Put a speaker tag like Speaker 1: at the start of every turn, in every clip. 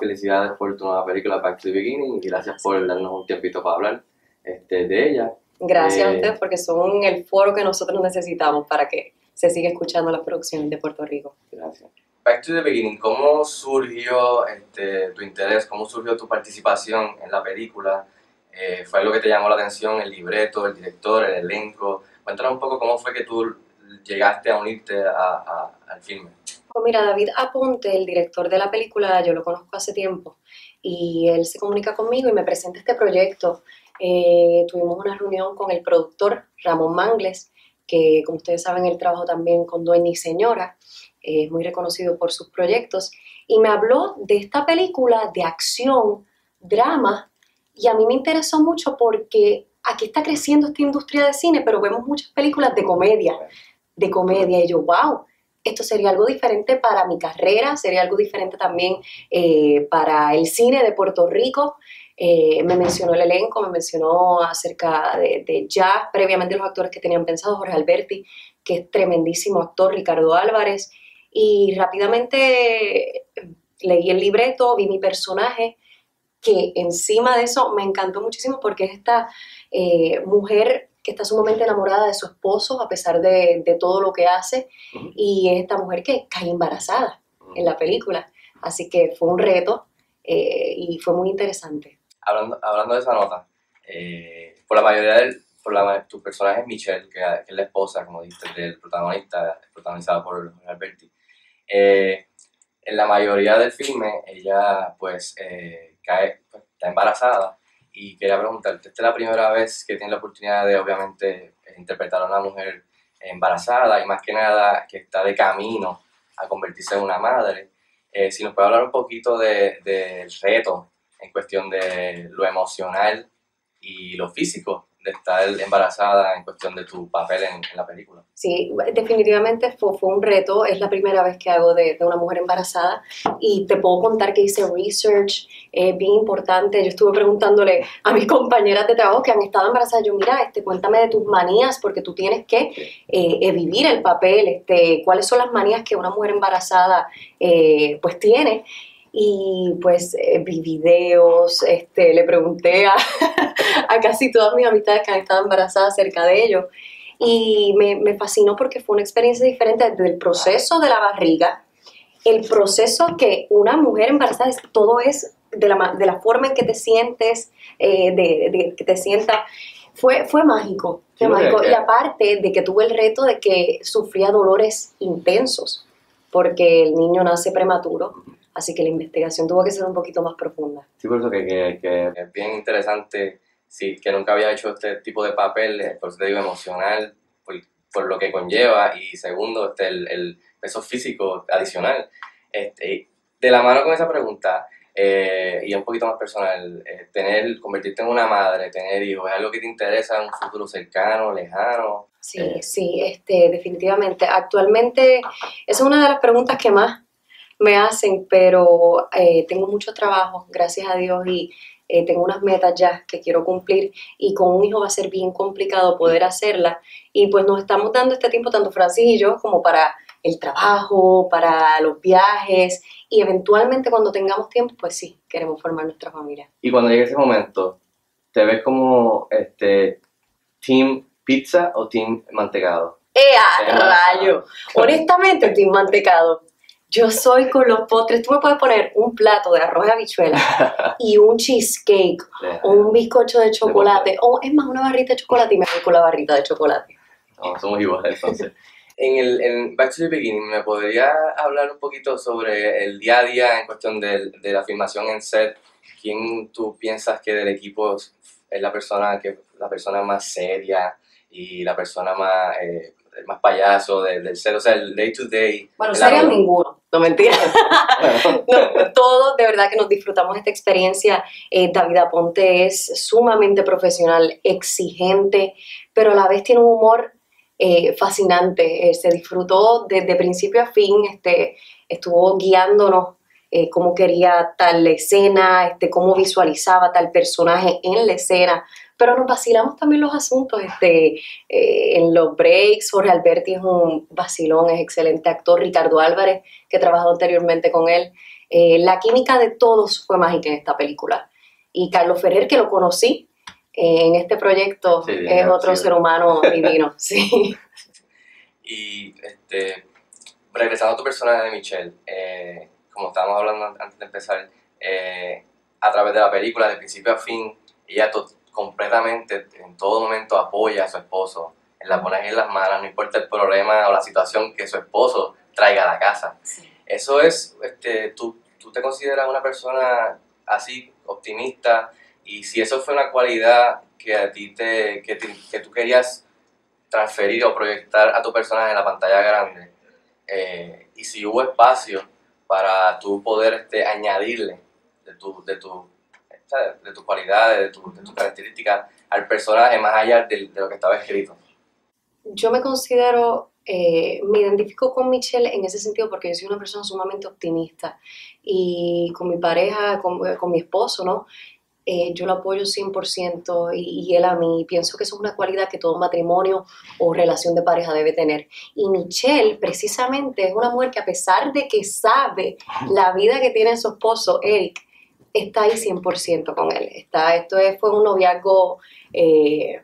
Speaker 1: Felicidades por tu nueva película Back to the Beginning y gracias por darnos un tiempito para hablar este, de ella.
Speaker 2: Gracias a
Speaker 1: Eh,
Speaker 2: ustedes porque son el foro que nosotros necesitamos para que se siga escuchando las producciones de Puerto Rico.
Speaker 1: Gracias. Back to the Beginning, ¿cómo surgió este, tu interés? ¿Cómo surgió tu participación en la película? Eh, ¿Fue algo que te llamó la atención? ¿El libreto, el director, el elenco? Cuéntanos un poco cómo fue que tú llegaste a unirte a- a- al filme.
Speaker 2: Pues mira, David Aponte, el director de la película, yo lo conozco hace tiempo y él se comunica conmigo y me presenta este proyecto. Eh, tuvimos una reunión con el productor Ramón Mangles, que como ustedes saben, él trabajó también con Dueña y Señora, eh, es muy reconocido por sus proyectos, y me habló de esta película de acción, drama, y a mí me interesó mucho porque aquí está creciendo esta industria de cine, pero vemos muchas películas de comedia, de comedia, y yo, wow, esto sería algo diferente para mi carrera, sería algo diferente también eh, para el cine de Puerto Rico. Eh, me mencionó el elenco, me mencionó acerca de, de ya previamente los actores que tenían pensado, Jorge Alberti, que es tremendísimo actor, Ricardo Álvarez, y rápidamente leí el libreto, vi mi personaje, que encima de eso me encantó muchísimo porque es esta eh, mujer que está sumamente enamorada de su esposo a pesar de, de todo lo que hace
Speaker 1: Ujú.
Speaker 2: y es esta mujer que cae embarazada en la película. Así que fue un reto eh, y fue muy interesante.
Speaker 1: Hablando, hablando de esa nota, eh, por la mayoría del, por la, ma- tu personaje es Michelle, que, que es la esposa, como dijiste, del protagonista, protagonizada por Alberti. Eh, en la mayoría del filme, ella pues eh, cae, pues, está embarazada y quería preguntarte, esta es la primera vez que tienes la oportunidad de obviamente interpretar a una mujer embarazada y más que nada que está de camino a convertirse en una madre. Eh, si nos puede hablar un poquito de- del reto en cuestión de lo emocional y lo físico de estar embarazada en cuestión de tu papel en, en la película.
Speaker 2: Sí, definitivamente fue, fue un reto. Es la primera vez que hago de, de una mujer embarazada y te puedo contar que hice research eh, bien importante. Yo estuve preguntándole a mis compañeras de trabajo que han estado embarazadas. Yo, mira, este, cuéntame de tus manías porque tú tienes que eh, eh, vivir el papel. Este, ¿Cuáles son las manías que una mujer embarazada eh, pues tiene? Y pues eh, vi videos, este, le pregunté a, a casi todas mis amistades que han estado embarazadas acerca de ello. Y me, me fascinó porque fue una experiencia diferente desde el proceso de la barriga, el proceso que una mujer embarazada, es- todo es de la, de la forma en que te sientes, eh, de, de que te sientas, fue, fue mágico, fue
Speaker 1: Sí, porque-
Speaker 2: mágico. Y aparte de que tuve el reto de que sufría dolores intensos, porque el niño nace prematuro, así que la investigación tuvo que ser un poquito más profunda.
Speaker 1: Sí, por eso que, que- que es bien interesante, sí, que nunca había hecho este tipo de papel, eh, por eso te digo emocional, por, por lo que conlleva, y segundo, este, el, el peso físico adicional. Este, de la mano con esa pregunta, eh, y un poquito más personal, eh, tener, convertirte en una madre, tener hijos, ¿es algo que te interesa en un futuro cercano, lejano?
Speaker 2: Sí,
Speaker 1: Eh.
Speaker 2: sí, este, definitivamente. Actualmente, esa es una de las preguntas que más me hacen, pero eh, tengo mucho trabajo, gracias a Dios, y eh, tengo unas metas ya que quiero cumplir, y con un hijo va a ser bien complicado poder hacerlas. Y pues nos estamos dando este tiempo, tanto Francis y yo, como para el trabajo, para los viajes, y eventualmente cuando tengamos tiempo, pues sí, queremos formar nuestra familia.
Speaker 1: Y cuando llegue ese momento, ¿te ves como este, team pizza o team mantecado?
Speaker 2: ¡Eh, a rayo! Honestamente, estoy mantecado. Yo soy con los postres. Tú me puedes poner un plato de arroz de habichuela y un cheesecake o un bizcocho de chocolate o es más una barrita de chocolate y me voy con la barrita de chocolate.
Speaker 1: No, somos iguales entonces. en el en Back to the Beginning, ¿me podría hablar un poquito sobre el día a día en cuestión del- de, la filmación en set? ¿Quién tú piensas que del equipo es la persona, que, la persona más seria y la persona más, eh, más payaso de- del set? O sea, el day to day.
Speaker 2: Bueno,
Speaker 1: arroz.
Speaker 2: ninguno, no mentira. No, todos de verdad que nos disfrutamos esta experiencia. Eh, David Aponte es sumamente profesional, exigente, pero a la vez tiene un humor eh, fascinante. Eh, se disfrutó desde principio a fin, este, estuvo guiándonos cómo quería tal escena, este, cómo visualizaba tal personaje en la escena. Pero nos vacilamos también los asuntos este, eh, en los breaks. Jorge Alberti es un vacilón, es excelente actor. Ricardo Álvarez, que he trabajado anteriormente con él. Eh, la química de todos fue mágica en esta película. Y Carlos Ferrer, que lo conocí eh, en este proyecto,
Speaker 1: Sí,
Speaker 2: es otro ser humano divino. Sí.
Speaker 1: Y este, regresando a tu personaje de Michelle, eh, como estábamos hablando an- antes de empezar, eh, a través de la película, de principio a fin, ella to- completamente, en todo momento, apoya a su esposo, en la pone en las manos, no importa el problema o la situación que su esposo traiga a la casa. Eso es, este, tú, tú te consideras una persona así, optimista, y si eso fue una cualidad que a ti te, que, te- que tú querías transferir o proyectar a tu personaje en la pantalla grande, eh, y si hubo espacio para tú poder este, añadirle de tu, de tu, de tus cualidades, de de tus características al personaje más allá de, de lo que estaba escrito.
Speaker 2: Yo me considero, eh, me identifico con Michelle en ese sentido porque yo soy una persona sumamente optimista y con mi pareja, con, con mi esposo, ¿no? Eh, yo lo apoyo 100% y, y él a mí. Pienso que eso es una cualidad que todo matrimonio o relación de pareja debe tener. Y Michelle, precisamente, es una mujer que a pesar de que sabe la vida que tiene su esposo, Eric, está ahí 100% con él. Está, esto es- fue un noviazgo eh,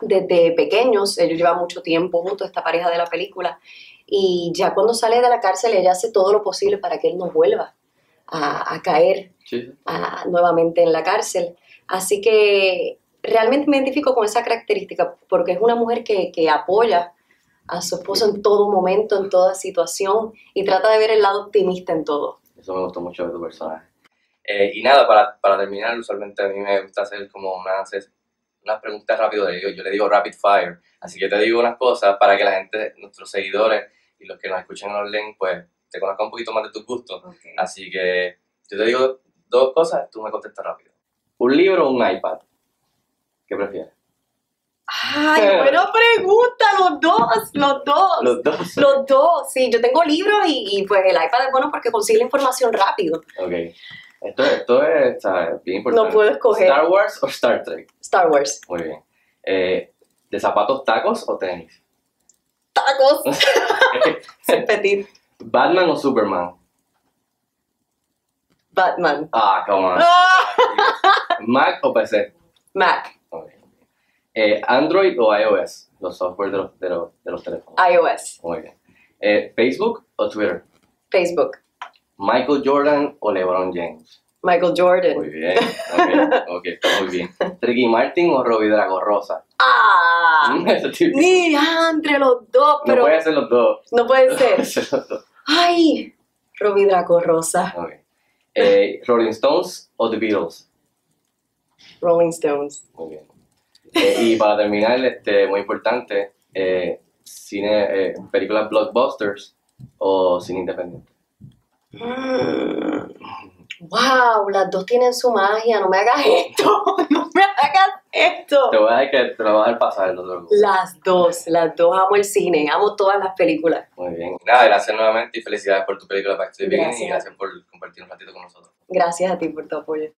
Speaker 2: desde pequeños, ellos llevan mucho tiempo juntos, esta pareja de la película, y ya cuando sale de la cárcel ella hace todo lo posible para que él no vuelva a, a caer a- nuevamente en la cárcel. Así que realmente me identifico con esa característica porque es una mujer que, que apoya a su esposo en todo momento, en toda situación y trata de ver el lado optimista en todo.
Speaker 1: Eso me gustó mucho de tu personaje. Eh, y nada, para, para terminar, usualmente a mí me gusta hacer como unas, unas preguntas rápidas, yo, yo le digo rapid fire, así que te digo unas cosas para que la gente, nuestros seguidores y los que nos escuchen en online, pues te conozcan un poquito más de tus gustos. Así que yo te digo dos cosas, tú me contestas rápido. ¿Un libro o un iPad? ¿Qué prefieres?
Speaker 2: Ay, buena pregunta, los dos, los dos.
Speaker 1: Los dos.
Speaker 2: Los dos, sí, yo tengo libros y, y, pues el iPad es bueno porque consigue la información rápido.
Speaker 1: Ok. Esto, esto es ¿sabes? bien importante.
Speaker 2: No puedo escoger.
Speaker 1: ¿Star Wars o Star Trek?
Speaker 2: Star Wars.
Speaker 1: Muy bien. Eh, ¿De zapatos tacos o tenis?
Speaker 2: Tacos. Ser petit.
Speaker 1: ¿Batman o Superman?
Speaker 2: Batman.
Speaker 1: Ah, come on. ¿Mac o PC?
Speaker 2: Mac.
Speaker 1: Eh, ¿Android o iOS? Los software de los, de los, de los teléfonos.
Speaker 2: iOS.
Speaker 1: Muy bien. Eh, ¿Facebook o Twitter?
Speaker 2: Facebook.
Speaker 1: ¿Michael Jordan o LeBron James?
Speaker 2: Michael Jordan.
Speaker 1: Muy bien. Ok, ok, está muy bien. ¿Ricky Martin o Robbie Drago Rosa?
Speaker 2: Ah. Ni entre los dos,
Speaker 1: No
Speaker 2: pero
Speaker 1: puede ser los dos.
Speaker 2: no puede ser.
Speaker 1: ser los dos.
Speaker 2: Ay, Robbie Draco Rosa.
Speaker 1: Ok. Eh, ¿Rolling Stones o The Beatles?
Speaker 2: Rolling Stones.
Speaker 1: Muy bien. Eh, y para terminar, este, muy importante, eh, cine, eh, películas blockbusters o cine independiente.
Speaker 2: Mm. Wow, las dos tienen su magia. No me hagas esto. No me hagas esto.
Speaker 1: Te voy a dejar que te lo voy a dejar pasar, no te preocupes.
Speaker 2: Las dos, las dos. Amo el cine, amo todas las películas.
Speaker 1: Muy bien. Nada, gracias nuevamente y felicidades por tu película Back to the Beginning y gracias por compartir un ratito con nosotros.
Speaker 2: Gracias a ti por tu apoyo.